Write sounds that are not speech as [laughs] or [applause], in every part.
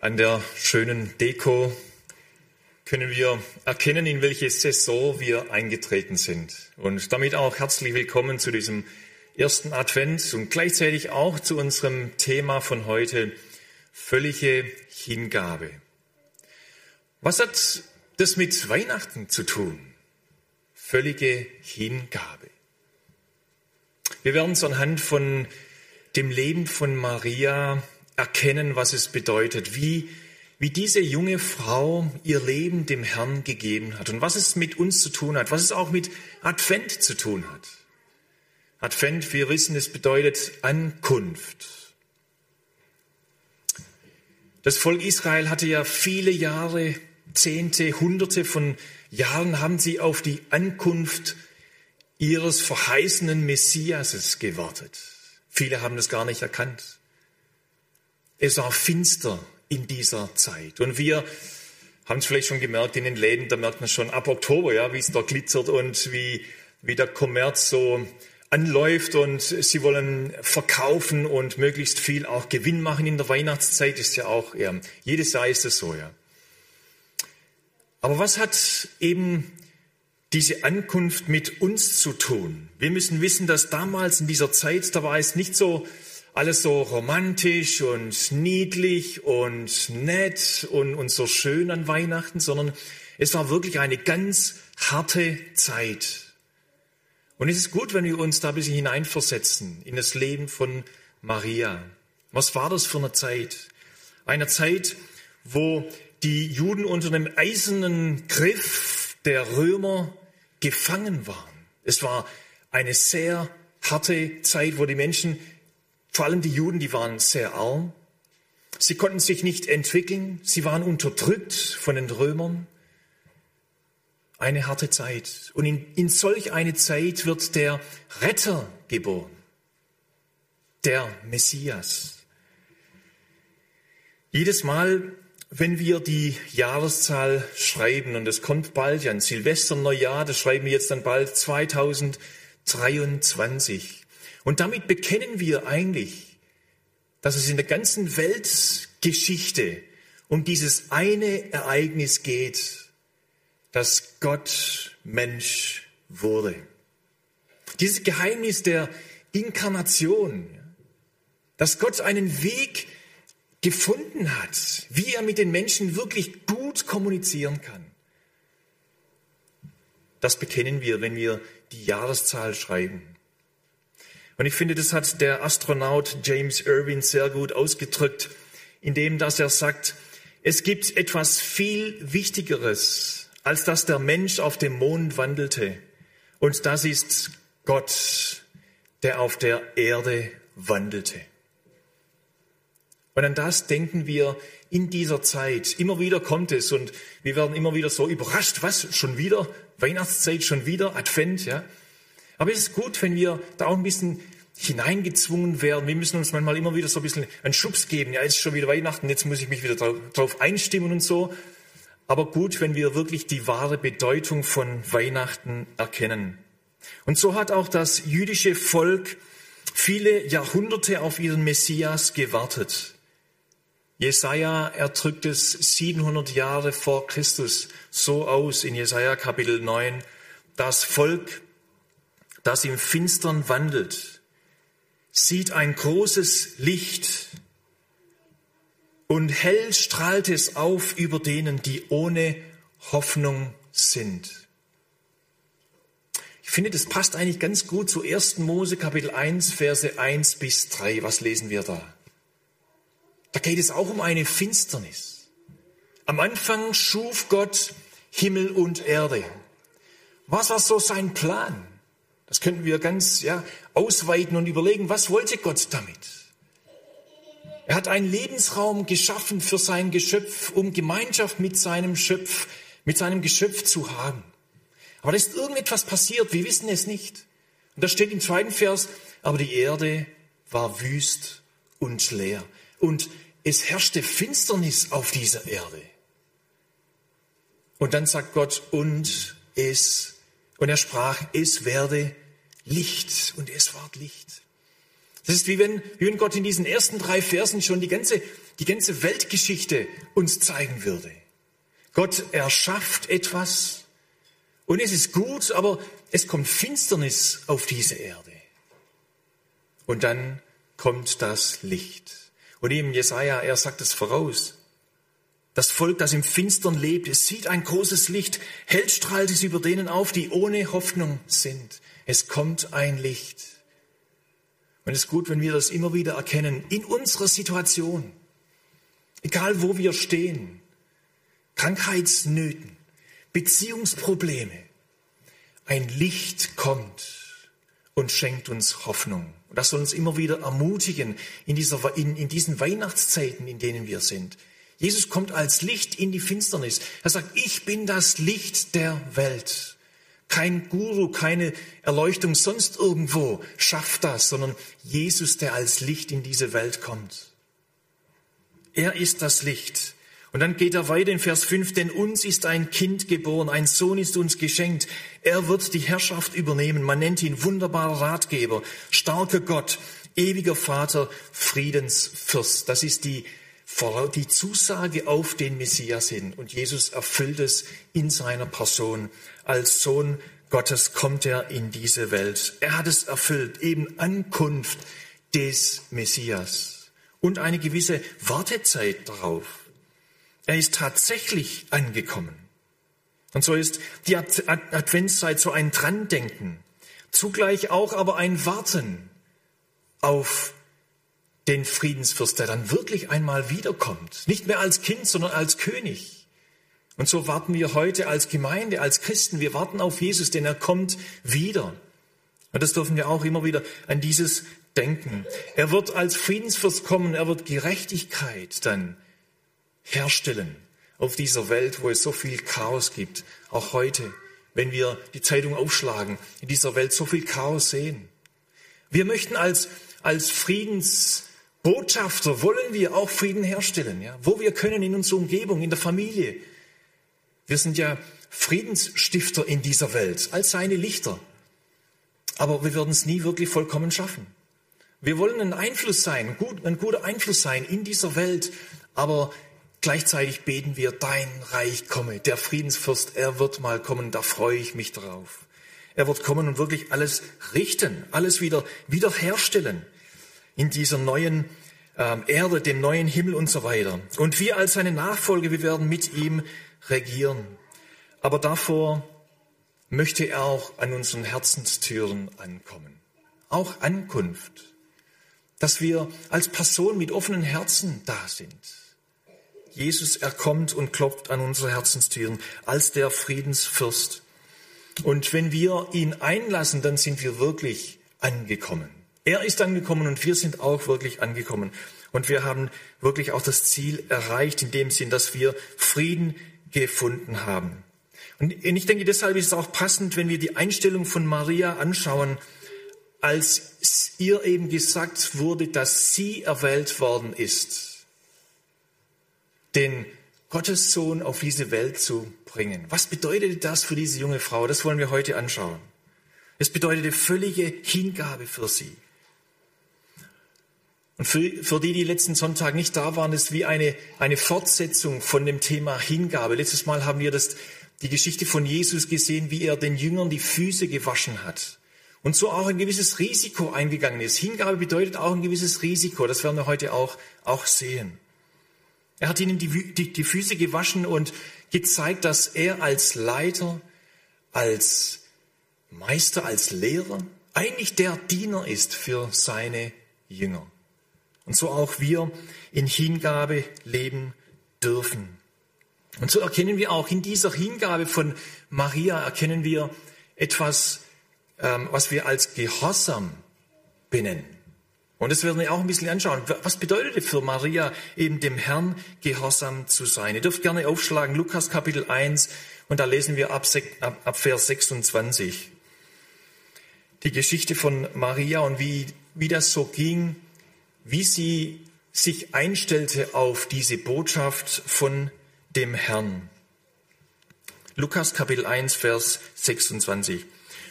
An der schönen Deko können wir erkennen, in welche Saison wir eingetreten sind. Und damit auch herzlich willkommen zu diesem ersten Advent und gleichzeitig auch zu unserem Thema von heute, völlige Hingabe. Was hat das mit Weihnachten zu tun? Völlige Hingabe. Wir werden es anhand von dem Leben von Maria erkennen, was es bedeutet, wie, wie diese junge Frau ihr Leben dem Herrn gegeben hat und was es mit uns zu tun hat, was es auch mit Advent zu tun hat. Advent, wir wissen, es bedeutet Ankunft. Das Volk Israel hatte ja viele Jahre, Zehnte, Hunderte von Jahren haben sie auf die Ankunft ihres verheißenen Messiases gewartet. Viele haben das gar nicht erkannt. Es war finster in dieser Zeit. Und wir haben es vielleicht schon gemerkt in den Läden, da merkt man schon ab Oktober, ja, wie es da glitzert und wie, wie der Kommerz so anläuft und sie wollen verkaufen und möglichst viel auch Gewinn machen in der Weihnachtszeit, ist ja auch, ja, jedes Jahr ist es so, ja. Aber was hat eben diese Ankunft mit uns zu tun? Wir müssen wissen, dass damals in dieser Zeit, da war es nicht so alles so romantisch und niedlich und nett und, und so schön an Weihnachten, sondern es war wirklich eine ganz harte Zeit. Und es ist gut, wenn wir uns da ein bisschen hineinversetzen in das Leben von Maria. Was war das für eine Zeit? Eine Zeit, wo die Juden unter dem eisernen Griff der Römer gefangen waren. Es war eine sehr harte Zeit, wo die Menschen vor allem die Juden, die waren sehr arm. Sie konnten sich nicht entwickeln. Sie waren unterdrückt von den Römern. Eine harte Zeit. Und in, in solch eine Zeit wird der Retter geboren. Der Messias. Jedes Mal, wenn wir die Jahreszahl schreiben, und es kommt bald ja ein Silvester, Neujahr, das schreiben wir jetzt dann bald 2023. Und damit bekennen wir eigentlich, dass es in der ganzen Weltgeschichte um dieses eine Ereignis geht, dass Gott Mensch wurde. Dieses Geheimnis der Inkarnation, dass Gott einen Weg gefunden hat, wie er mit den Menschen wirklich gut kommunizieren kann. Das bekennen wir, wenn wir die Jahreszahl schreiben. Und ich finde, das hat der Astronaut James Irwin sehr gut ausgedrückt, indem dass er sagt, es gibt etwas viel Wichtigeres, als dass der Mensch auf dem Mond wandelte. Und das ist Gott, der auf der Erde wandelte. Und an das denken wir in dieser Zeit. Immer wieder kommt es und wir werden immer wieder so überrascht. Was? Schon wieder? Weihnachtszeit? Schon wieder? Advent? Ja? Aber es ist gut, wenn wir da auch ein bisschen hineingezwungen werden. Wir müssen uns manchmal immer wieder so ein bisschen einen Schubs geben. Ja, jetzt ist schon wieder Weihnachten, jetzt muss ich mich wieder darauf einstimmen und so. Aber gut, wenn wir wirklich die wahre Bedeutung von Weihnachten erkennen. Und so hat auch das jüdische Volk viele Jahrhunderte auf ihren Messias gewartet. Jesaja, er drückt es 700 Jahre vor Christus so aus in Jesaja Kapitel 9. Das Volk, das im Finstern wandelt, sieht ein großes Licht und hell strahlt es auf über denen, die ohne Hoffnung sind. Ich finde, das passt eigentlich ganz gut zu 1. Mose Kapitel 1, Verse 1 bis 3. Was lesen wir da? Da geht es auch um eine Finsternis. Am Anfang schuf Gott Himmel und Erde. Was war so sein Plan? Das könnten wir ganz ja, ausweiten und überlegen, was wollte Gott damit? Er hat einen Lebensraum geschaffen für sein Geschöpf, um Gemeinschaft mit seinem Schöpf, mit seinem Geschöpf zu haben. Aber da ist irgendetwas passiert, wir wissen es nicht. Und da steht im zweiten Vers, aber die Erde war wüst und leer. Und es herrschte Finsternis auf dieser Erde. Und dann sagt Gott, und es und er sprach, es werde Licht. Und es ward Licht. Das ist wie wenn, wie wenn Gott in diesen ersten drei Versen schon die ganze die ganze Weltgeschichte uns zeigen würde. Gott erschafft etwas und es ist gut, aber es kommt Finsternis auf diese Erde. Und dann kommt das Licht. Und eben Jesaja, er sagt es voraus. Das Volk, das im Finstern lebt, es sieht ein großes Licht, hell strahlt es über denen auf, die ohne Hoffnung sind. Es kommt ein Licht. Und es ist gut, wenn wir das immer wieder erkennen, in unserer Situation, egal wo wir stehen, Krankheitsnöten, Beziehungsprobleme, ein Licht kommt und schenkt uns Hoffnung. Und das soll uns immer wieder ermutigen in, dieser, in, in diesen Weihnachtszeiten, in denen wir sind. Jesus kommt als Licht in die Finsternis. Er sagt, ich bin das Licht der Welt. Kein Guru, keine Erleuchtung sonst irgendwo schafft das, sondern Jesus, der als Licht in diese Welt kommt. Er ist das Licht. Und dann geht er weiter in Vers 5, denn uns ist ein Kind geboren, ein Sohn ist uns geschenkt. Er wird die Herrschaft übernehmen. Man nennt ihn wunderbarer Ratgeber, starker Gott, ewiger Vater, Friedensfürst. Das ist die die Zusage auf den Messias hin. Und Jesus erfüllt es in seiner Person. Als Sohn Gottes kommt er in diese Welt. Er hat es erfüllt, eben Ankunft des Messias und eine gewisse Wartezeit darauf. Er ist tatsächlich angekommen. Und so ist die Adventszeit so ein Drandenken, zugleich auch aber ein Warten auf den Friedensfürst, der dann wirklich einmal wiederkommt. Nicht mehr als Kind, sondern als König. Und so warten wir heute als Gemeinde, als Christen, wir warten auf Jesus, denn er kommt wieder. Und das dürfen wir auch immer wieder an dieses denken. Er wird als Friedensfürst kommen, er wird Gerechtigkeit dann herstellen auf dieser Welt, wo es so viel Chaos gibt. Auch heute, wenn wir die Zeitung aufschlagen, in dieser Welt so viel Chaos sehen. Wir möchten als, als Friedens, Botschafter wollen wir auch Frieden herstellen, ja, wo wir können in unserer Umgebung, in der Familie. Wir sind ja Friedensstifter in dieser Welt, als seine Lichter. Aber wir werden es nie wirklich vollkommen schaffen. Wir wollen ein Einfluss sein, ein guter Einfluss sein in dieser Welt, aber gleichzeitig beten wir, dein Reich komme, der Friedensfürst, er wird mal kommen, da freue ich mich drauf. Er wird kommen und wirklich alles richten, alles wieder wiederherstellen in dieser neuen ähm, Erde, dem neuen Himmel und so weiter. Und wir als seine Nachfolger, wir werden mit ihm regieren. Aber davor möchte er auch an unseren Herzenstüren ankommen. Auch Ankunft. Dass wir als Person mit offenen Herzen da sind. Jesus, er kommt und klopft an unsere Herzenstüren als der Friedensfürst. Und wenn wir ihn einlassen, dann sind wir wirklich angekommen. Er ist angekommen und wir sind auch wirklich angekommen. Und wir haben wirklich auch das Ziel erreicht in dem Sinn, dass wir Frieden gefunden haben. Und ich denke, deshalb ist es auch passend, wenn wir die Einstellung von Maria anschauen, als ihr eben gesagt wurde, dass sie erwählt worden ist, den Gottes Sohn auf diese Welt zu bringen. Was bedeutete das für diese junge Frau? Das wollen wir heute anschauen. Es bedeutete völlige Hingabe für sie. Und für, für die, die letzten Sonntag nicht da waren, ist wie eine, eine Fortsetzung von dem Thema Hingabe. Letztes Mal haben wir das, die Geschichte von Jesus gesehen, wie er den Jüngern die Füße gewaschen hat. Und so auch ein gewisses Risiko eingegangen ist. Hingabe bedeutet auch ein gewisses Risiko. Das werden wir heute auch, auch sehen. Er hat ihnen die, die, die Füße gewaschen und gezeigt, dass er als Leiter, als Meister, als Lehrer eigentlich der Diener ist für seine Jünger und so auch wir in Hingabe leben dürfen. Und so erkennen wir auch in dieser Hingabe von Maria, erkennen wir etwas, ähm, was wir als Gehorsam benennen. Und das werden wir auch ein bisschen anschauen. Was bedeutet es für Maria, eben dem Herrn gehorsam zu sein? Ihr dürft gerne aufschlagen, Lukas Kapitel 1, und da lesen wir ab, ab, Vers 26. Die Geschichte von Maria und wie, wie das so ging, wie sie sich einstellte auf diese Botschaft von dem Herrn. Lukas Kapitel 1, Vers 26.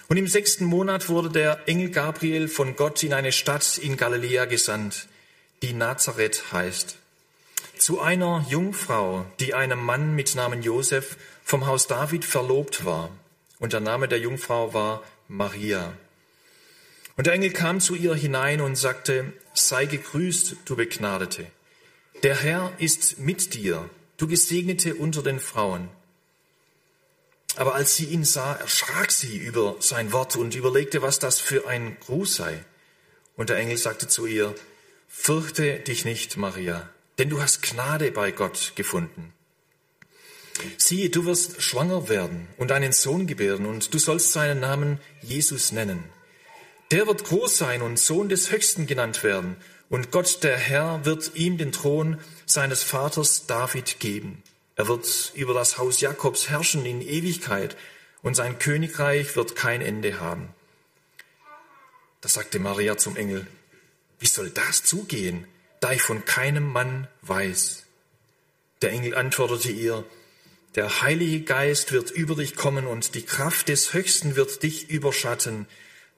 Und im sechsten Monat wurde der Engel Gabriel von Gott in eine Stadt in Galiläa gesandt, die Nazareth heißt. zu einer Jungfrau, die einem Mann mit Namen Josef vom Haus David verlobt war. Und der Name der Jungfrau war Maria. Und der Engel kam zu ihr hinein und sagte, sei gegrüßt, du Begnadete. Der Herr ist mit dir, du Gesegnete unter den Frauen. Aber als sie ihn sah, erschrak sie über sein Wort und überlegte, was das für ein Gruß sei. Und der Engel sagte zu ihr, fürchte dich nicht, Maria, denn du hast Gnade bei Gott gefunden. Siehe, du wirst schwanger werden und einen Sohn gebären, und du sollst seinen Namen Jesus nennen. Der wird groß sein und Sohn des Höchsten genannt werden, und Gott der Herr wird ihm den Thron seines Vaters David geben. Er wird über das Haus Jakobs herrschen in Ewigkeit und sein Königreich wird kein Ende haben. Da sagte Maria zum Engel, wie soll das zugehen, da ich von keinem Mann weiß? Der Engel antwortete ihr, der Heilige Geist wird über dich kommen und die Kraft des Höchsten wird dich überschatten.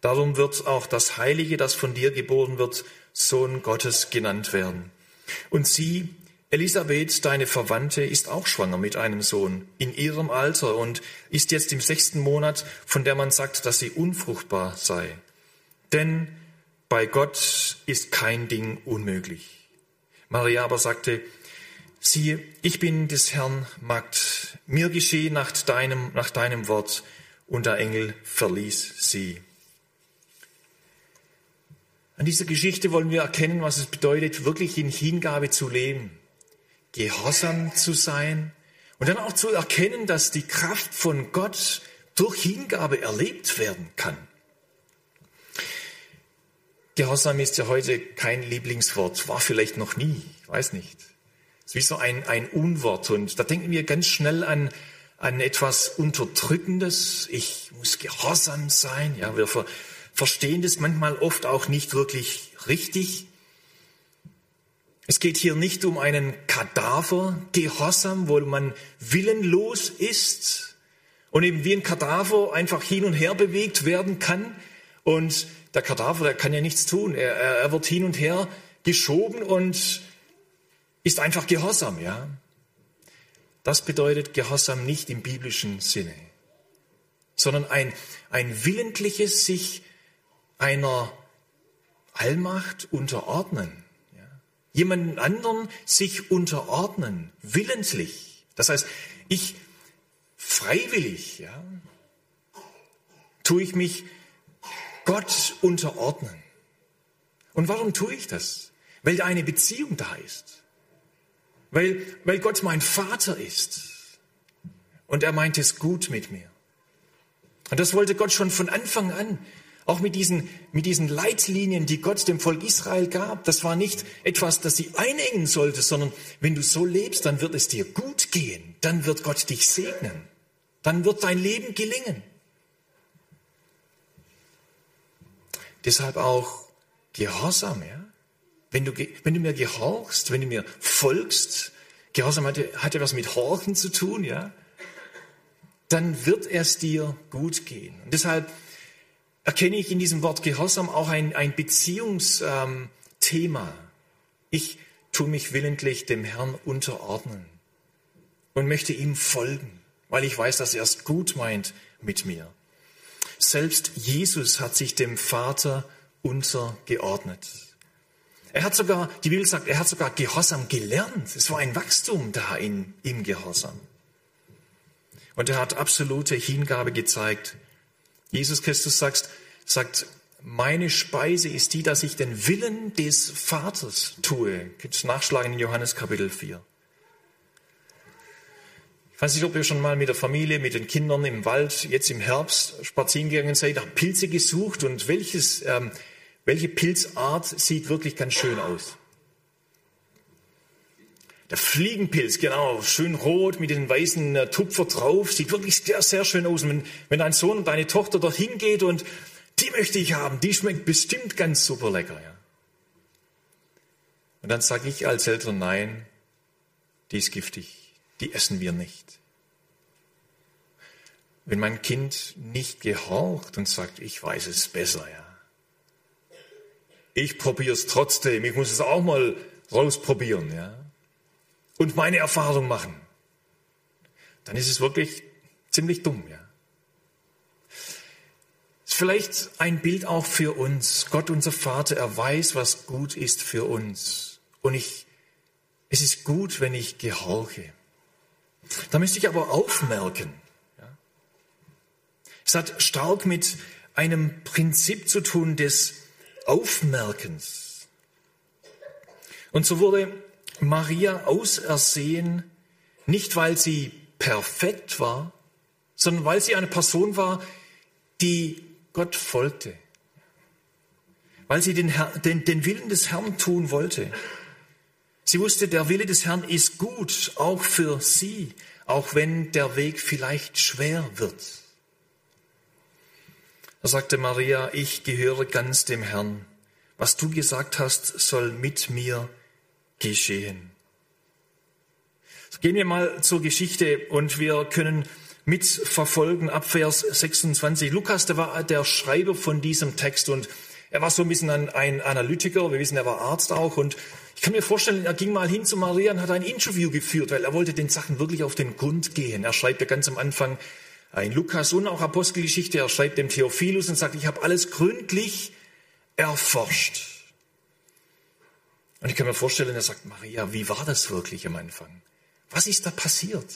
Darum wird auch das Heilige, das von dir geboren wird, Sohn Gottes genannt werden. Und sie, Elisabeth, deine Verwandte, ist auch schwanger mit einem Sohn in ihrem Alter und ist jetzt im sechsten Monat, von der man sagt, dass sie unfruchtbar sei. Denn bei Gott ist kein Ding unmöglich. Maria aber sagte, siehe, ich bin des Herrn Magd, mir geschehe nach deinem, nach deinem Wort. Und der Engel verließ sie. An dieser Geschichte wollen wir erkennen, was es bedeutet, wirklich in Hingabe zu leben gehorsam zu sein und dann auch zu erkennen, dass die Kraft von Gott durch Hingabe erlebt werden kann. Gehorsam ist ja heute kein Lieblingswort, war vielleicht noch nie, ich weiß nicht. Es ist wie so ein, ein Unwort und da denken wir ganz schnell an, an etwas Unterdrückendes. Ich muss gehorsam sein. Ja, wir ver, verstehen das manchmal oft auch nicht wirklich richtig. Es geht hier nicht um einen Kadavergehorsam, wo man willenlos ist und eben wie ein Kadaver einfach hin und her bewegt werden kann. Und der Kadaver, der kann ja nichts tun. Er, er wird hin und her geschoben und ist einfach Gehorsam, ja. Das bedeutet Gehorsam nicht im biblischen Sinne, sondern ein, ein willentliches sich einer Allmacht unterordnen jemanden anderen sich unterordnen, willentlich. Das heißt, ich freiwillig, ja, tue ich mich Gott unterordnen. Und warum tue ich das? Weil da eine Beziehung da ist. Weil, weil Gott mein Vater ist. Und er meint es gut mit mir. Und das wollte Gott schon von Anfang an. Auch mit diesen, mit diesen Leitlinien, die Gott dem Volk Israel gab, das war nicht etwas, das sie einengen sollte, sondern wenn du so lebst, dann wird es dir gut gehen, dann wird Gott dich segnen, dann wird dein Leben gelingen. Deshalb auch Gehorsam, ja. Wenn du, wenn du mir gehorchst, wenn du mir folgst, Gehorsam hat, hat ja was mit Horchen zu tun, ja, dann wird es dir gut gehen. Und deshalb erkenne ich in diesem Wort Gehorsam auch ein, ein Beziehungsthema. ich tue mich willentlich dem Herrn unterordnen und möchte ihm folgen, weil ich weiß, dass er es gut meint mit mir. Selbst Jesus hat sich dem Vater untergeordnet. Er hat sogar, die Bibel sagt, er hat sogar Gehorsam gelernt. Es war ein Wachstum da in, im Gehorsam. Und er hat absolute Hingabe gezeigt Jesus Christus sagt, sagt, meine Speise ist die, dass ich den Willen des Vaters tue. Könnt nachschlagen in Johannes Kapitel 4. Ich weiß nicht, ob ihr schon mal mit der Familie, mit den Kindern im Wald, jetzt im Herbst spazieren gegangen seid, habt Pilze gesucht und welches, ähm, welche Pilzart sieht wirklich ganz schön aus? Der Fliegenpilz, genau, schön rot mit den weißen äh, Tupfer drauf, sieht wirklich sehr, sehr schön aus. Und wenn, wenn dein Sohn und deine Tochter dorthin geht und die möchte ich haben, die schmeckt bestimmt ganz super lecker. Ja. Und dann sage ich als Eltern, nein, die ist giftig, die essen wir nicht. Wenn mein Kind nicht gehorcht und sagt, ich weiß es besser, ja. Ich probiere es trotzdem, ich muss es auch mal rausprobieren, ja und meine Erfahrung machen, dann ist es wirklich ziemlich dumm, ja. Ist vielleicht ein Bild auch für uns. Gott, unser Vater, er weiß, was gut ist für uns. Und ich, es ist gut, wenn ich gehorche. Da müsste ich aber aufmerken. Ja. Es hat stark mit einem Prinzip zu tun des Aufmerkens. Und so wurde Maria ausersehen, nicht weil sie perfekt war, sondern weil sie eine Person war, die Gott folgte, weil sie den, Herr, den, den Willen des Herrn tun wollte. Sie wusste, der Wille des Herrn ist gut, auch für sie, auch wenn der Weg vielleicht schwer wird. Da sagte Maria, ich gehöre ganz dem Herrn. Was du gesagt hast, soll mit mir geschehen. Gehen wir mal zur Geschichte und wir können mitverfolgen ab Vers 26. Lukas, der war der Schreiber von diesem Text und er war so ein bisschen ein Analytiker. Wir wissen, er war Arzt auch und ich kann mir vorstellen, er ging mal hin zu Maria und hat ein Interview geführt, weil er wollte den Sachen wirklich auf den Grund gehen. Er schreibt ja ganz am Anfang in Lukas und auch Apostelgeschichte, er schreibt dem Theophilus und sagt, ich habe alles gründlich erforscht. Und ich kann mir vorstellen, er sagt, Maria, wie war das wirklich am Anfang? Was ist da passiert?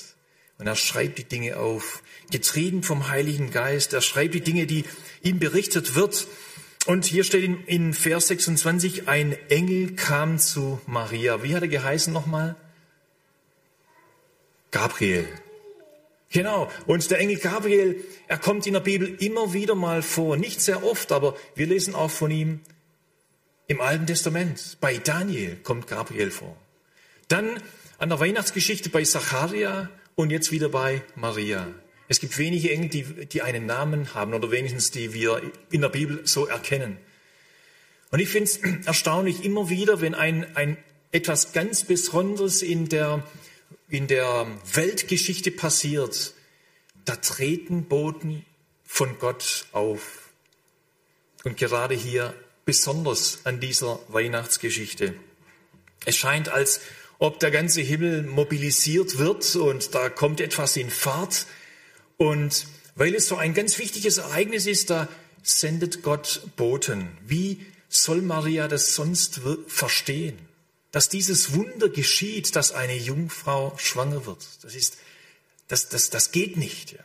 Und er schreibt die Dinge auf, getrieben vom Heiligen Geist. Er schreibt die Dinge, die ihm berichtet wird. Und hier steht in, in Vers 26, ein Engel kam zu Maria. Wie hat er geheißen nochmal? Gabriel. Genau. Und der Engel Gabriel, er kommt in der Bibel immer wieder mal vor. Nicht sehr oft, aber wir lesen auch von ihm im Alten Testament. Bei Daniel kommt Gabriel vor. Dann an der Weihnachtsgeschichte bei Zacharia und jetzt wieder bei Maria. Es gibt wenige Engel, die, die einen Namen haben oder wenigstens die wir in der Bibel so erkennen. Und ich finde es [clears throat] erstaunlich immer wieder, wenn ein, ein etwas ganz Besonderes in der, in der Weltgeschichte passiert, da treten Boten von Gott auf. Und gerade hier besonders an dieser Weihnachtsgeschichte. Es scheint, als ob der ganze Himmel mobilisiert wird und da kommt etwas in Fahrt. Und weil es so ein ganz wichtiges Ereignis ist, da sendet Gott Boten. Wie soll Maria das sonst verstehen? Dass dieses Wunder geschieht, dass eine Jungfrau schwanger wird. Das ist, das, das, das geht nicht. Ja.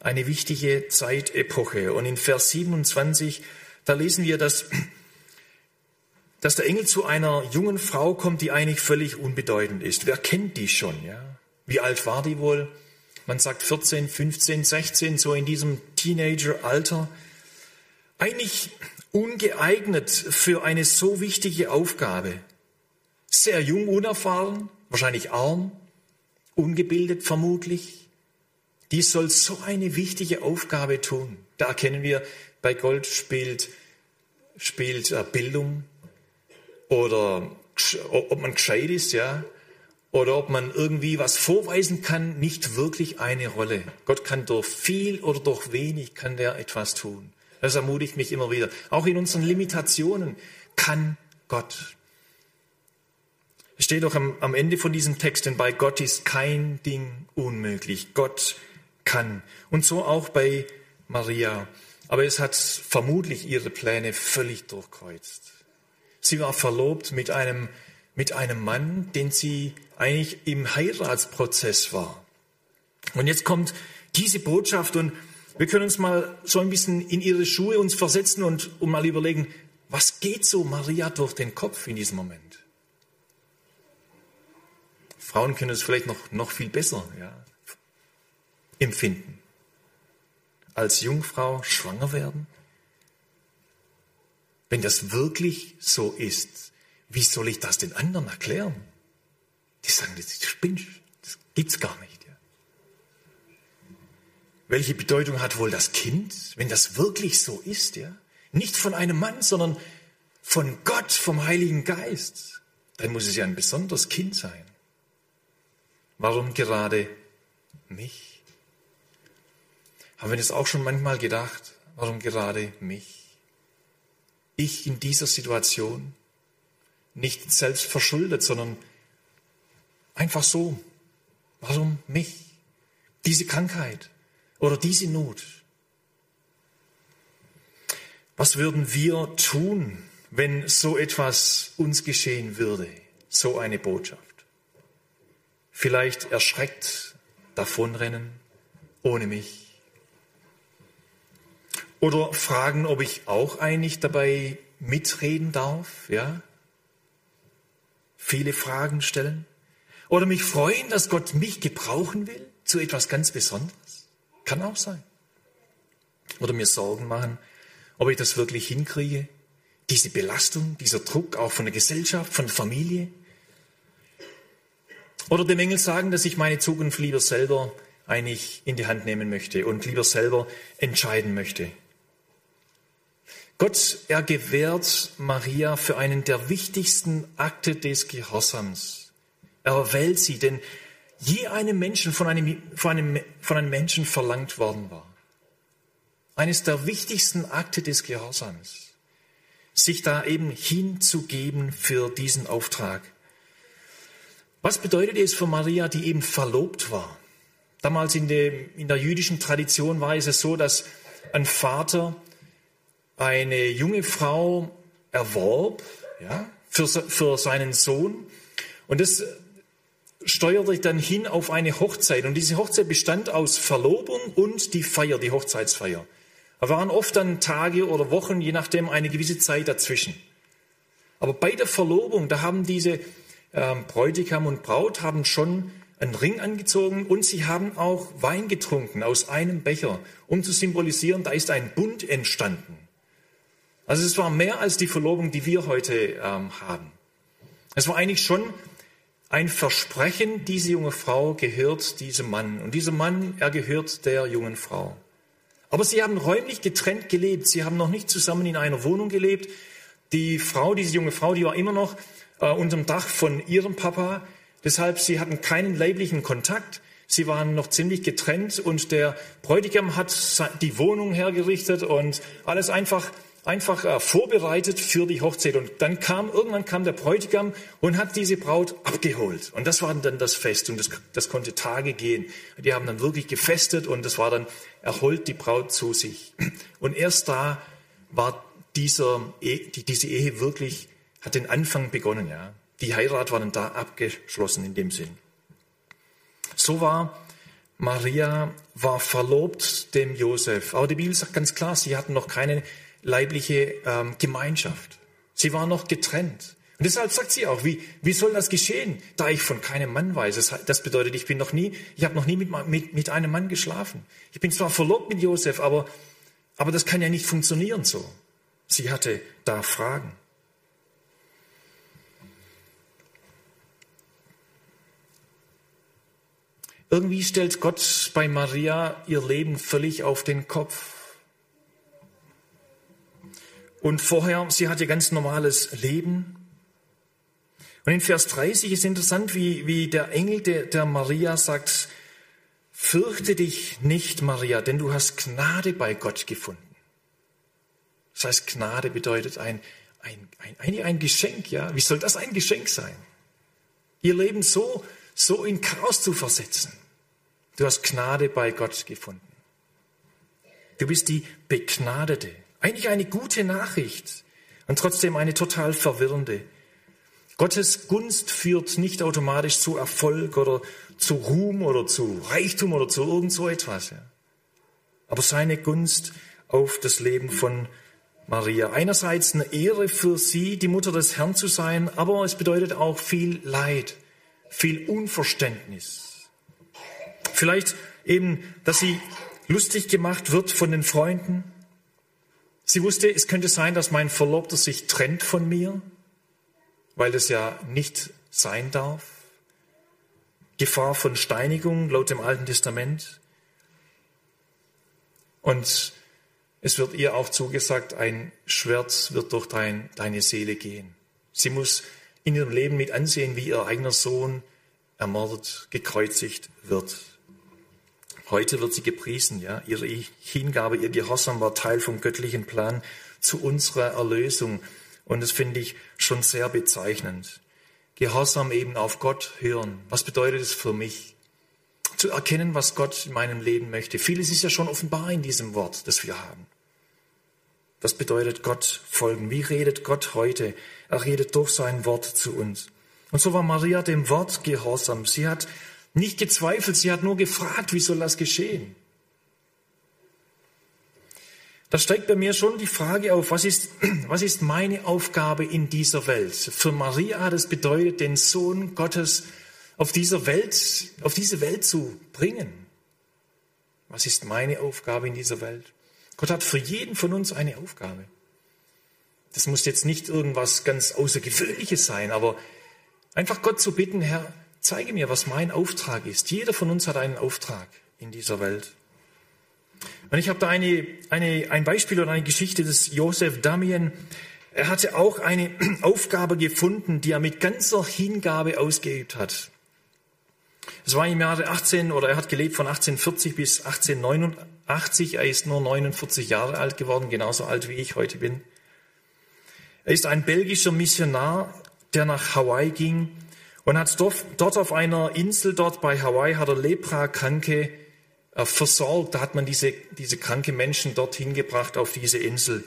Eine wichtige Zeitepoche. Und in Vers 27, da lesen wir, dass dass der Engel zu einer jungen Frau kommt, die eigentlich völlig unbedeutend ist. Wer kennt die schon? Ja? Wie alt war die wohl? Man sagt 14, 15, 16, so in diesem Teenager-Alter. Eigentlich ungeeignet für eine so wichtige Aufgabe. Sehr jung, unerfahren, wahrscheinlich arm, ungebildet vermutlich. Die soll so eine wichtige Aufgabe tun. Da erkennen wir, bei Gold spielt, spielt äh, Bildung, oder ob man gescheit ist, ja, oder ob man irgendwie was vorweisen kann, nicht wirklich eine Rolle. Gott kann durch viel oder durch wenig kann der etwas tun. Das ermutigt mich immer wieder. Auch in unseren Limitationen kann Gott. Es steht doch am, am Ende von diesem Text, denn bei Gott ist kein Ding unmöglich. Gott kann. Und so auch bei Maria. Aber es hat vermutlich ihre Pläne völlig durchkreuzt. Sie war verlobt mit einem, mit einem Mann, den sie eigentlich im Heiratsprozess war. Und jetzt kommt diese Botschaft und wir können uns mal so ein bisschen in ihre Schuhe uns versetzen und, und mal überlegen, was geht so Maria durch den Kopf in diesem Moment? Frauen können es vielleicht noch, noch viel besser ja, empfinden. Als Jungfrau schwanger werden? Wenn das wirklich so ist, wie soll ich das den anderen erklären? Die sagen, das spinnst, das gibt's gar nicht. Ja. Welche Bedeutung hat wohl das Kind, wenn das wirklich so ist? Ja? Nicht von einem Mann, sondern von Gott, vom Heiligen Geist. Dann muss es ja ein besonderes Kind sein. Warum gerade mich? Haben wir das auch schon manchmal gedacht? Warum gerade mich? ich in dieser Situation nicht selbst verschuldet, sondern Einfach so. Warum mich? Diese Krankheit oder diese Not. Was würden wir tun, wenn so etwas uns geschehen würde? So eine Botschaft. Vielleicht erschreckt davonrennen ohne mich. Oder fragen, ob ich auch eigentlich dabei mitreden darf, ja? Viele Fragen stellen. Oder mich freuen, dass Gott mich gebrauchen will zu etwas ganz Besonderes. Kann auch sein. Oder mir Sorgen machen, ob ich das wirklich hinkriege. Diese Belastung, dieser Druck auch von der Gesellschaft, von der Familie. Oder dem Engel sagen, dass ich meine Zukunft lieber selber eigentlich in die Hand nehmen möchte und lieber selber entscheiden möchte. Gott, er gewährt Maria für einen der wichtigsten Akte des Gehorsams. Er erwählt sie, denn je einem Menschen von einem, von einem, von einem Menschen verlangt worden war. Eines der wichtigsten Akte des Gehorsams. Sich da eben hinzugeben für diesen Auftrag. Was bedeutet es für Maria, die eben verlobt war? Damals in, dem, in der jüdischen Tradition war es so, dass ein Vater eine junge Frau erwarb ja, für, für seinen Sohn. Und das steuerte dann hin auf eine Hochzeit. Und diese Hochzeit bestand aus Verlobung und die Feier, die Hochzeitsfeier. Da waren oft dann Tage oder Wochen, je nachdem, eine gewisse Zeit dazwischen. Aber bei der Verlobung, da haben diese äh, Bräutigam und Braut haben schon einen Ring angezogen und sie haben auch Wein getrunken aus einem Becher, um zu symbolisieren, da ist ein Bund entstanden. Also es war mehr als die Verlobung, die wir heute ähm, haben. Es war eigentlich schon ein Versprechen, diese junge Frau gehört diesem Mann und dieser Mann, er gehört der jungen Frau. Aber sie haben räumlich getrennt gelebt, sie haben noch nicht zusammen in einer Wohnung gelebt. Die Frau, diese junge Frau, die war immer noch äh, unter dem Dach von ihrem Papa, deshalb sie hatten keinen leiblichen Kontakt. Sie waren noch ziemlich getrennt und der Bräutigam hat die Wohnung hergerichtet und alles einfach einfach äh, vorbereitet für die Hochzeit. Und dann kam, irgendwann kam der Bräutigam und hat diese Braut abgeholt. Und das war dann das Fest und das, das konnte Tage gehen. Die haben dann wirklich gefestet und das war dann, er holt die Braut zu sich. Und erst da war dieser, die, diese Ehe wirklich, hat den Anfang begonnen, ja. Die Heirat war dann da abgeschlossen in dem Sinn. So war Maria war verlobt dem Josef. Aber die Bibel sagt ganz klar, sie hatten noch keine leibliche ähm, Gemeinschaft. Sie war noch getrennt. Und deshalb sagt sie auch, wie, wie soll das geschehen, da ich von keinem Mann weiß? Das, das bedeutet, ich bin noch nie, ich habe noch nie mit, mit, mit einem Mann geschlafen. Ich bin zwar verlobt mit Josef, aber, aber das kann ja nicht funktionieren so. Sie hatte da Fragen. Irgendwie stellt Gott bei Maria ihr Leben völlig auf den Kopf. Und vorher, sie hatte ganz normales Leben. Und in Vers 30 ist interessant, wie, wie der Engel der, der Maria sagt, fürchte dich nicht, Maria, denn du hast Gnade bei Gott gefunden. Das heißt, Gnade bedeutet ein, ein, ein, ein, ein Geschenk, ja. Wie soll das ein Geschenk sein? Ihr Leben so, so in Chaos zu versetzen. Du hast Gnade bei Gott gefunden. Du bist die Begnadete. Eigentlich eine gute Nachricht und trotzdem eine total verwirrende. Gottes Gunst führt nicht automatisch zu Erfolg oder zu Ruhm oder zu Reichtum oder zu irgend so etwas. Aber seine Gunst auf das Leben von Maria. Einerseits eine Ehre für sie, die Mutter des Herrn zu sein, aber es bedeutet auch viel Leid, viel Unverständnis. Vielleicht eben, dass sie lustig gemacht wird von den Freunden, Sie wusste, es könnte sein, dass mein Verlobter sich trennt von mir, weil das ja nicht sein darf. Gefahr von Steinigung laut dem Alten Testament. Und es wird ihr auch zugesagt, ein Schwert wird durch dein, deine Seele gehen. Sie muss in ihrem Leben mit ansehen, wie ihr eigener Sohn ermordet, gekreuzigt wird. Heute wird sie gepriesen, ja. Ihre Hingabe, ihr Gehorsam war Teil vom göttlichen Plan zu unserer Erlösung. Und das finde ich schon sehr bezeichnend. Gehorsam eben auf Gott hören. Was bedeutet es für mich? Zu erkennen, was Gott in meinem Leben möchte. Vieles ist ja schon offenbar in diesem Wort, das wir haben. Was bedeutet Gott folgen? Wie redet Gott heute? Er redet durch sein Wort zu uns. Und so war Maria dem Wort gehorsam. Sie hat nicht gezweifelt, sie hat nur gefragt, wie soll das geschehen? Da steigt bei mir schon die Frage auf, was ist, [clears throat] was ist meine Aufgabe in dieser Welt? Für Maria es bedeutet, den Sohn Gottes auf dieser Welt, auf diese Welt zu bringen. Was ist meine Aufgabe in dieser Welt? Gott hat für jeden von uns eine Aufgabe. Das muss jetzt nicht irgendwas ganz Außergewöhnliches sein, aber einfach Gott zu bitten, Herr, zeige mir, was mein Auftrag ist. Jeder von uns hat einen Auftrag in dieser Welt. Und ich habe da eine, eine, ein Beispiel oder eine Geschichte des Josef Damien. Er hatte auch eine [clears throat] Aufgabe gefunden, die er mit ganzer Hingabe ausgeübt hat. Es war im Jahre 18 oder er hat gelebt von 1840 bis 1889. Er ist nur 49 Jahre alt geworden, genauso alt wie ich heute bin. Er ist ein belgischer Missionar, der nach Hawaii ging und hat dort auf einer Insel dort bei Hawaii hat er Lepra-Kranke äh, versorgt. Da hat man diese, diese kranke Menschen dorthin gebracht auf diese Insel.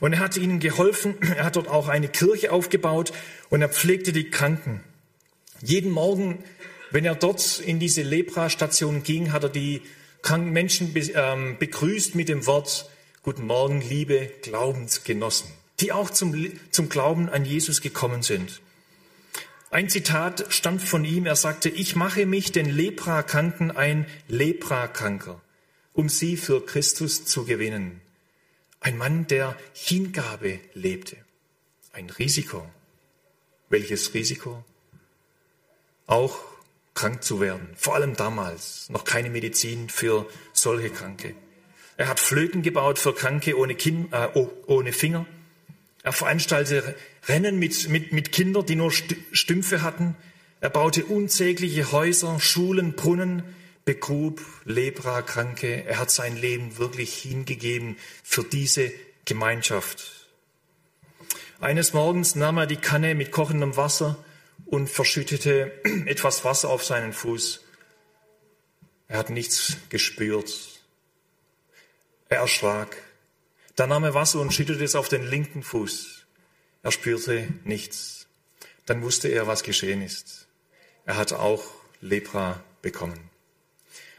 Und er hat ihnen geholfen. [clears throat] Er hat dort auch eine Kirche aufgebaut und er pflegte die Kranken. Jeden Morgen, wenn er dort in diese Lepra-Station ging, hat er die kranken Menschen ähm, begrüßt mit dem Wort, Guten Morgen, liebe Glaubensgenossen, die auch zum, zum Glauben an Jesus gekommen sind. Ein Zitat stammt von ihm. Er sagte, ich mache mich den Leprakranken ein Leprakranker, um sie für Christus zu gewinnen. Ein Mann, der Hingabe lebte. Ein Risiko. Welches Risiko? Auch krank zu werden. Vor allem damals. Noch keine Medizin für solche Kranke. Er hat Flöten gebaut für Kranke ohne, Kinn, äh, ohne Finger. Er veranstaltete Rennen mit, mit, mit Kindern, die nur Stümpfe hatten. Er baute unzählige Häuser, Schulen, Brunnen, begrub Lepra-Kranke. Er hat sein Leben wirklich hingegeben für diese Gemeinschaft. Eines Morgens nahm er die Kanne mit kochendem Wasser und verschüttete [clears throat] etwas Wasser auf seinen Fuß. Er hat nichts gespürt. Er erschrak. Dann nahm er Wasser und schüttete es auf den linken Fuß. Er spürte nichts. Dann wusste er, was geschehen ist. Er hat auch Lepra bekommen.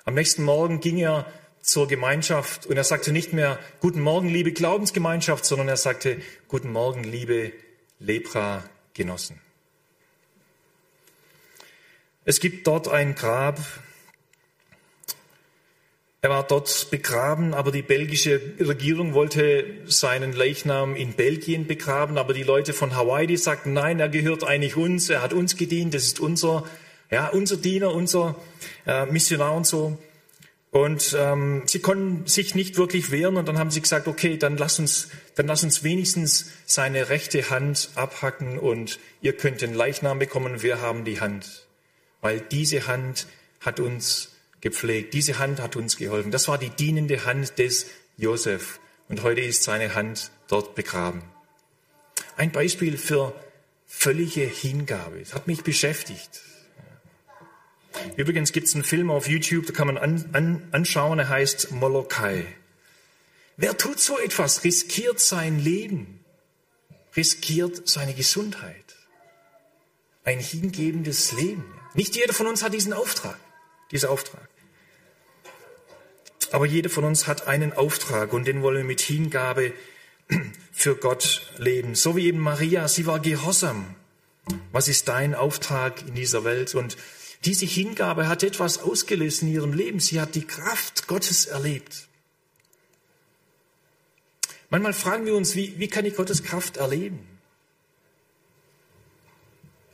Am nächsten Morgen ging er zur Gemeinschaft und er sagte nicht mehr Guten Morgen, liebe Glaubensgemeinschaft, sondern er sagte Guten Morgen, liebe Lepra-Genossen. Es gibt dort ein Grab, er war dort begraben, aber die belgische Regierung wollte seinen Leichnam in Belgien begraben, aber die Leute von Hawaii, die sagten, nein, er gehört eigentlich uns, er hat uns gedient, das ist unser, ja, unser Diener, unser äh, Missionar und so. Und ähm, sie konnten sich nicht wirklich wehren und dann haben sie gesagt, okay, dann lass uns, dann lass uns wenigstens seine rechte Hand abhacken und ihr könnt den Leichnam bekommen, wir haben die Hand, weil diese Hand hat uns gepflegt. Diese Hand hat uns geholfen. Das war die dienende Hand des Josef. Und heute ist seine Hand dort begraben. Ein Beispiel für völlige Hingabe. Es hat mich beschäftigt. Übrigens gibt es einen Film auf YouTube, da kann man an, an, anschauen, er heißt Molokai. Wer tut so etwas, riskiert sein Leben, riskiert seine Gesundheit. Ein hingebendes Leben. Nicht jeder von uns hat diesen Auftrag, diesen Auftrag. Aber jeder von uns hat einen Auftrag und den wollen wir mit Hingabe [clears throat] für Gott leben. So wie eben Maria, sie war gehorsam. Was ist dein Auftrag in dieser Welt? Und diese Hingabe hat etwas ausgelöst in ihrem Leben. Sie hat die Kraft Gottes erlebt. Manchmal fragen wir uns, wie, wie kann ich Gottes Kraft erleben?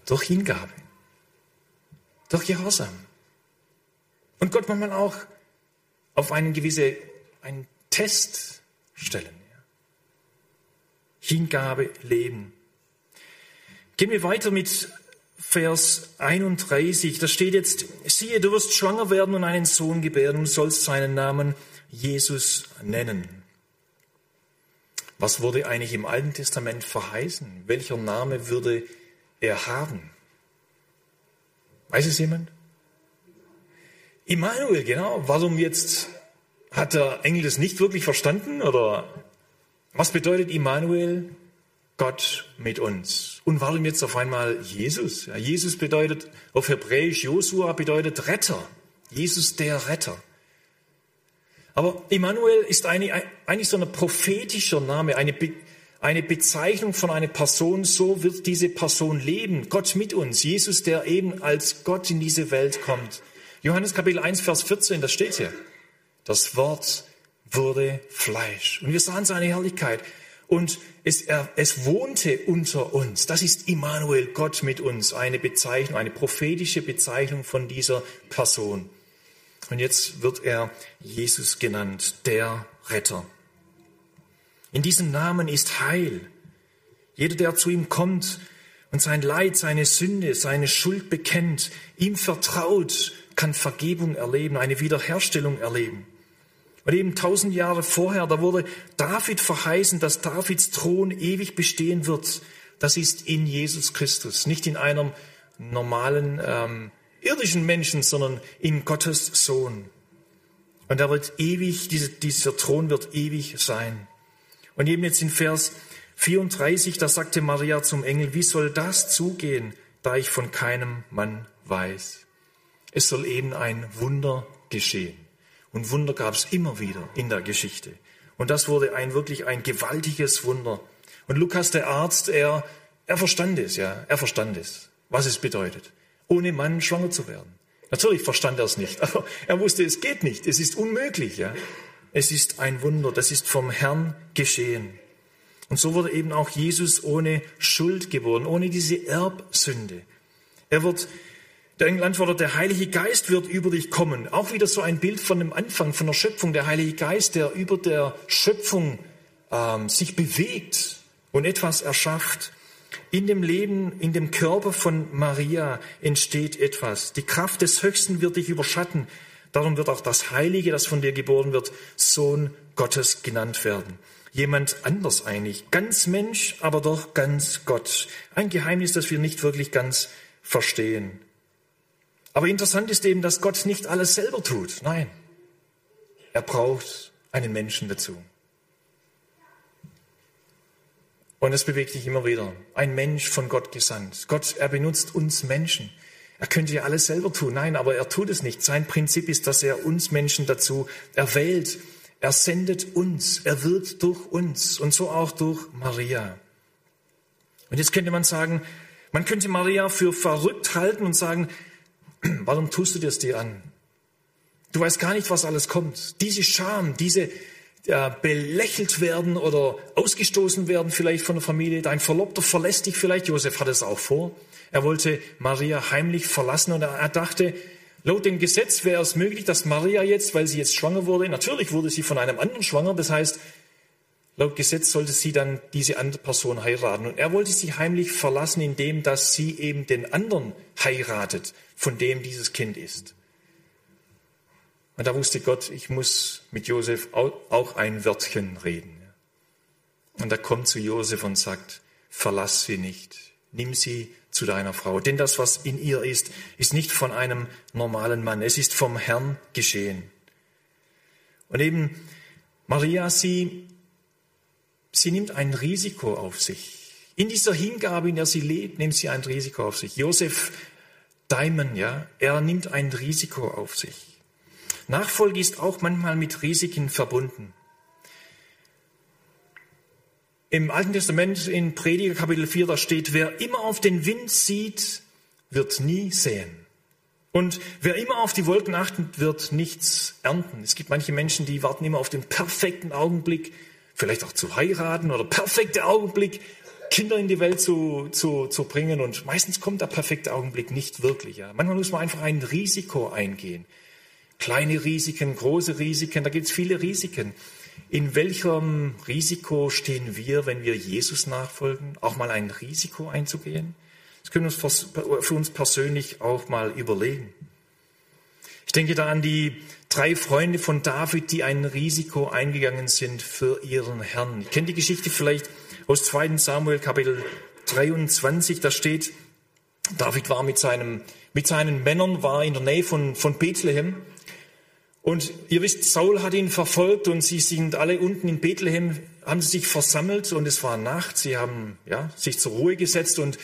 Durch Hingabe, durch Gehorsam. Und Gott manchmal auch auf einen gewissen einen Test stellen. Hingabe, Leben. Gehen wir weiter mit Vers 31. Da steht jetzt, siehe, du wirst schwanger werden und einen Sohn gebären und sollst seinen Namen Jesus nennen. Was wurde eigentlich im Alten Testament verheißen? Welcher Name würde er haben? Weiß es jemand? Immanuel, genau. Warum jetzt hat der Engel das nicht wirklich verstanden? Oder was bedeutet Immanuel? Gott mit uns. Und warum jetzt auf einmal Jesus? Ja, Jesus bedeutet auf Hebräisch, Josua bedeutet Retter. Jesus der Retter. Aber Immanuel ist eine, eigentlich so ein prophetischer Name, eine, eine Bezeichnung von einer Person, so wird diese Person leben. Gott mit uns. Jesus, der eben als Gott in diese Welt kommt. Johannes Kapitel 1, Vers 14, das steht hier. Das Wort wurde Fleisch. Und wir sahen seine Herrlichkeit. Und es, er, es wohnte unter uns. Das ist Immanuel, Gott mit uns. Eine Bezeichnung, eine prophetische Bezeichnung von dieser Person. Und jetzt wird er Jesus genannt, der Retter. In diesem Namen ist Heil. Jeder, der zu ihm kommt und sein Leid, seine Sünde, seine Schuld bekennt, ihm vertraut, kann Vergebung erleben, eine Wiederherstellung erleben. Und eben tausend Jahre vorher, da wurde David verheißen, dass Davids Thron ewig bestehen wird. Das ist in Jesus Christus, nicht in einem normalen ähm, irdischen Menschen, sondern in Gottes Sohn. Und er wird ewig, diese, dieser Thron wird ewig sein. Und eben jetzt in Vers 34, da sagte Maria zum Engel, wie soll das zugehen, da ich von keinem Mann weiß? Es soll eben ein Wunder geschehen. Und Wunder gab es immer wieder in der Geschichte. Und das wurde ein wirklich ein gewaltiges Wunder. Und Lukas, der Arzt, er, er verstand es, ja, er verstand es, was es bedeutet, ohne Mann schwanger zu werden. Natürlich verstand er es nicht, [laughs] aber er wusste, es geht nicht, es ist unmöglich, ja. Es ist ein Wunder, das ist vom Herrn geschehen. Und so wurde eben auch Jesus ohne Schuld geboren, ohne diese Erbsünde. Er wird der Engel antwortet, der Heilige Geist wird über dich kommen. Auch wieder so ein Bild von dem Anfang, von der Schöpfung. Der Heilige Geist, der über der Schöpfung ähm, sich bewegt und etwas erschafft. In dem Leben, in dem Körper von Maria entsteht etwas. Die Kraft des Höchsten wird dich überschatten. Darum wird auch das Heilige, das von dir geboren wird, Sohn Gottes genannt werden. Jemand anders eigentlich. Ganz Mensch, aber doch ganz Gott. Ein Geheimnis, das wir nicht wirklich ganz verstehen. Aber interessant ist eben, dass Gott nicht alles selber tut. Nein, er braucht einen Menschen dazu. Und es bewegt sich immer wieder. Ein Mensch von Gott gesandt. Gott, er benutzt uns Menschen. Er könnte ja alles selber tun. Nein, aber er tut es nicht. Sein Prinzip ist, dass er uns Menschen dazu erwählt. Er sendet uns. Er wirkt durch uns. Und so auch durch Maria. Und jetzt könnte man sagen, man könnte Maria für verrückt halten und sagen, Warum tust du das dir an? Du weißt gar nicht, was alles kommt. Diese Scham, diese äh, belächelt werden oder ausgestoßen werden vielleicht von der Familie. Dein Verlobter verlässt dich vielleicht. Josef hat es auch vor. Er wollte Maria heimlich verlassen und er dachte, laut dem Gesetz wäre es möglich, dass Maria jetzt, weil sie jetzt schwanger wurde, natürlich wurde sie von einem anderen schwanger, das heißt, laut Gesetz sollte sie dann diese andere Person heiraten. Und er wollte sie heimlich verlassen, indem dass sie eben den anderen heiratet von dem dieses Kind ist. Und da wusste Gott, ich muss mit Josef auch ein Wörtchen reden. Und er kommt zu Josef und sagt, verlass sie nicht, nimm sie zu deiner Frau. Denn das, was in ihr ist, ist nicht von einem normalen Mann, es ist vom Herrn geschehen. Und eben Maria, sie, sie nimmt ein Risiko auf sich. In dieser Hingabe, in der sie lebt, nimmt sie ein Risiko auf sich. Josef Diamond, ja, er nimmt ein Risiko auf sich. Nachfolge ist auch manchmal mit Risiken verbunden. Im Alten Testament in Prediger Kapitel 4, da steht, wer immer auf den Wind sieht, wird nie säen. Und wer immer auf die Wolken achtet, wird nichts ernten. Es gibt manche Menschen, die warten immer auf den perfekten Augenblick, vielleicht auch zu heiraten oder perfekte Augenblick, Kinder in die Welt zu, zu, zu bringen. Und meistens kommt der perfekte Augenblick nicht wirklich. Ja. Manchmal muss man einfach ein Risiko eingehen. Kleine Risiken, große Risiken, da gibt es viele Risiken. In welchem Risiko stehen wir, wenn wir Jesus nachfolgen? Auch mal ein Risiko einzugehen? Das können wir uns für uns persönlich auch mal überlegen. Ich denke da an die drei Freunde von David, die ein Risiko eingegangen sind für ihren Herrn. Ich kenne die Geschichte vielleicht aus 2. Samuel Kapitel 23, da steht, David war mit, seinem, mit seinen Männern, war in der Nähe von, von Bethlehem. Und ihr wisst, Saul hat ihn verfolgt und sie sind alle unten in Bethlehem, haben sich versammelt und es war Nacht. Sie haben ja, sich zur Ruhe gesetzt und,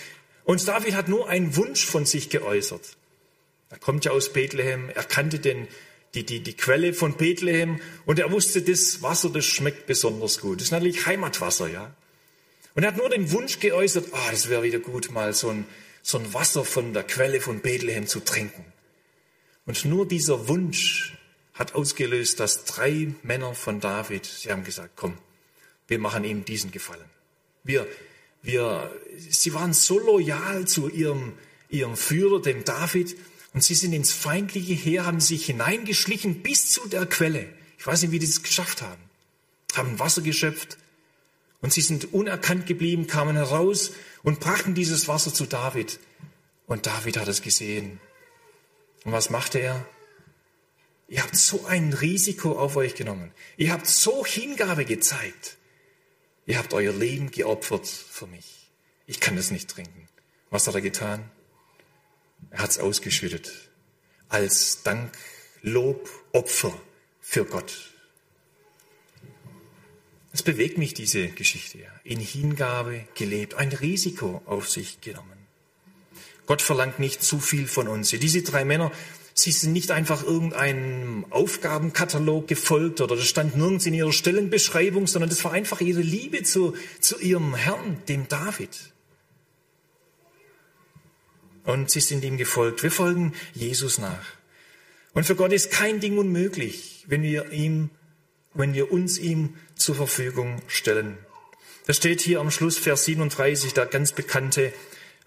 und David hat nur einen Wunsch von sich geäußert. Er kommt ja aus Bethlehem, er kannte den, die, die, die Quelle von Bethlehem und er wusste, das Wasser, das schmeckt besonders gut. Das ist natürlich Heimatwasser, ja. Und er hat nur den Wunsch geäußert, ah, oh, das wäre wieder gut, mal so ein, so ein Wasser von der Quelle von Bethlehem zu trinken. Und nur dieser Wunsch hat ausgelöst, dass drei Männer von David, sie haben gesagt, komm, wir machen ihm diesen Gefallen. Wir, wir, sie waren so loyal zu ihrem, ihrem Führer, dem David, und sie sind ins feindliche Heer, haben sich hineingeschlichen bis zu der Quelle. Ich weiß nicht, wie die das geschafft haben. Haben Wasser geschöpft und sie sind unerkannt geblieben, kamen heraus und brachten dieses Wasser zu David. Und David hat es gesehen. Und was machte er? Ihr habt so ein Risiko auf euch genommen. Ihr habt so Hingabe gezeigt. Ihr habt euer Leben geopfert für mich. Ich kann das nicht trinken. Was hat er getan? Er hat es ausgeschüttet als Dank, Lob, Opfer für Gott. Es bewegt mich diese Geschichte. In Hingabe gelebt, ein Risiko auf sich genommen. Gott verlangt nicht zu viel von uns. Diese drei Männer, sie sind nicht einfach irgendeinem Aufgabenkatalog gefolgt oder das stand nirgends in ihrer Stellenbeschreibung, sondern das war einfach ihre Liebe zu, zu ihrem Herrn, dem David und sie sind ihm gefolgt. Wir folgen Jesus nach. Und für Gott ist kein Ding unmöglich, wenn wir ihm, wenn wir uns ihm zur Verfügung stellen. Das steht hier am Schluss, Vers 37, der ganz bekannte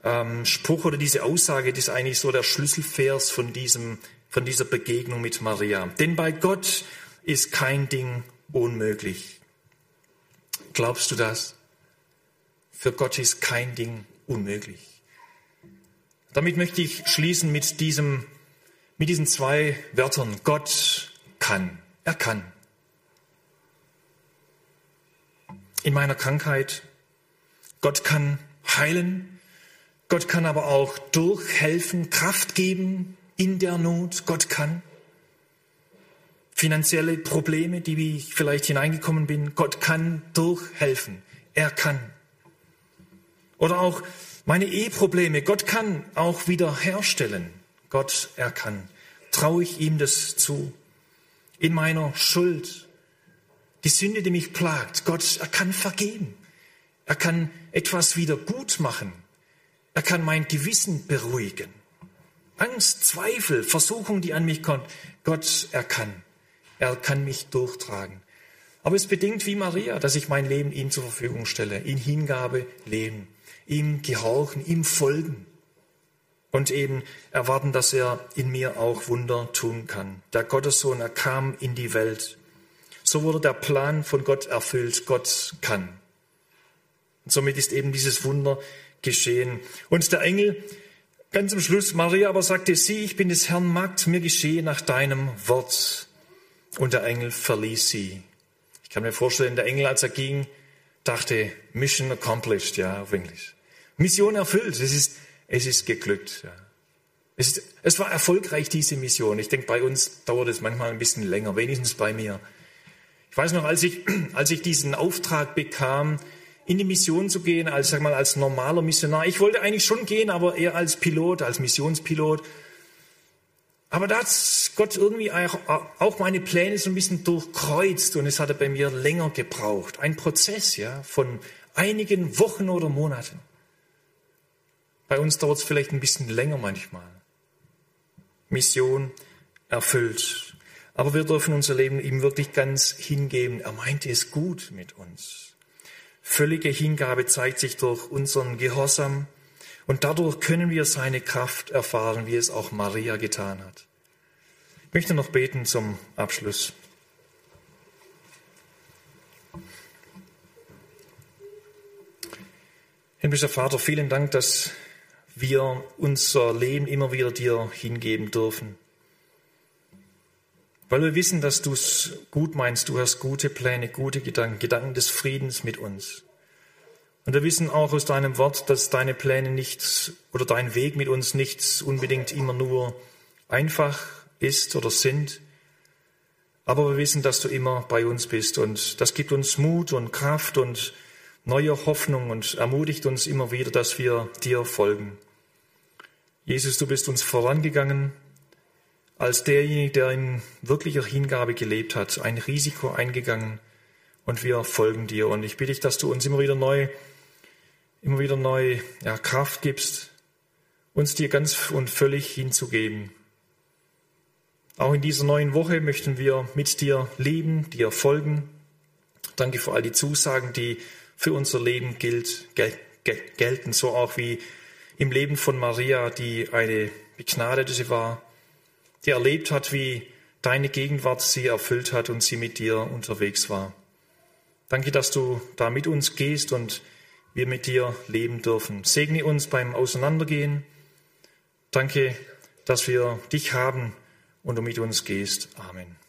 ähm, Spruch oder diese Aussage, die ist eigentlich so der Schlüsselvers von diesem, von dieser Begegnung mit Maria. Denn bei Gott ist kein Ding unmöglich. Glaubst du das? Für Gott ist kein Ding unmöglich. Damit möchte ich schließen mit, diesem, mit diesen zwei Wörtern. Gott kann. Er kann. In meiner Krankheit. Gott kann heilen. Gott kann aber auch durchhelfen, Kraft geben in der Not. Gott kann. Finanzielle Probleme, die ich vielleicht hineingekommen bin. Gott kann durchhelfen. Er kann. Oder auch meine Eheprobleme, Gott kann auch wieder herstellen. Gott, er kann. Traue ich ihm das zu? In meiner Schuld, die Sünde, die mich plagt, Gott, er kann vergeben. Er kann etwas wieder gut machen. Er kann mein Gewissen beruhigen. Angst, Zweifel, Versuchung, die an mich kommt. Gott, er kann. Er kann mich durchtragen. Aber es bedingt wie Maria, dass ich mein Leben ihm zur Verfügung stelle, in Hingabe leben ihm gehorchen, ihm folgen und eben erwarten, dass er in mir auch Wunder tun kann. Der Gottessohn, er kam in die Welt. So wurde der Plan von Gott erfüllt. Gott kann. Und somit ist eben dieses Wunder geschehen. Und der Engel, ganz am Schluss, Maria aber sagte, sieh, ich bin des Herrn Magd, mir geschehe nach deinem Wort. Und der Engel verließ sie. Ich kann mir vorstellen, der Engel, als er ging, dachte, Mission accomplished, ja, auf Englisch. Mission erfüllt. Es ist, es ist geglückt. Ja. Es, es war erfolgreich, diese Mission. Ich denke, bei uns dauert es manchmal ein bisschen länger, wenigstens bei mir. Ich weiß noch, als ich, [clears throat] als ich diesen Auftrag bekam, in die Mission zu gehen, als, sag mal, als normaler Missionar. Ich wollte eigentlich schon gehen, aber eher als Pilot, als Missionspilot. Aber da hat Gott irgendwie auch meine Pläne so ein bisschen durchkreuzt und es hatte bei mir länger gebraucht. Ein Prozess, ja, von einigen Wochen oder Monaten. Bei uns dauert es vielleicht ein bisschen länger manchmal. Mission erfüllt. Aber wir dürfen unser Leben ihm wirklich ganz hingeben. Er meinte es gut mit uns. Völlige Hingabe zeigt sich durch unseren Gehorsam und dadurch können wir seine Kraft erfahren, wie es auch Maria getan hat. Ich möchte noch beten zum Abschluss. Himmlischer Vater, vielen Dank, dass wir unser Leben immer wieder dir hingeben dürfen. Weil wir wissen, dass du es gut meinst, du hast gute Pläne, gute Gedanken, Gedanken des Friedens mit uns. Und wir wissen auch aus deinem Wort, dass deine Pläne nicht oder dein Weg mit uns nicht unbedingt immer nur einfach ist oder sind. Aber wir wissen, dass du immer bei uns bist und das gibt uns Mut und Kraft und neue Hoffnung und ermutigt uns immer wieder, dass wir dir folgen. Jesus, du bist uns vorangegangen als derjenige, der in wirklicher Hingabe gelebt hat, ein Risiko eingegangen und wir folgen dir. Und ich bitte dich, dass du uns immer wieder neu, immer wieder neu ja, Kraft gibst, uns dir ganz und völlig hinzugeben. Auch in dieser neuen Woche möchten wir mit dir leben, dir folgen. Danke für all die Zusagen, die für unser Leben gilt, gel gel gelten, so auch wie im Leben von Maria, die eine Begnadete sie war, die erlebt hat, wie deine Gegenwart sie erfüllt hat und sie mit dir unterwegs war. Danke, dass du da mit uns gehst und wir mit dir leben dürfen. Segne uns beim Auseinandergehen. Danke, dass wir dich haben und du mit uns gehst. Amen.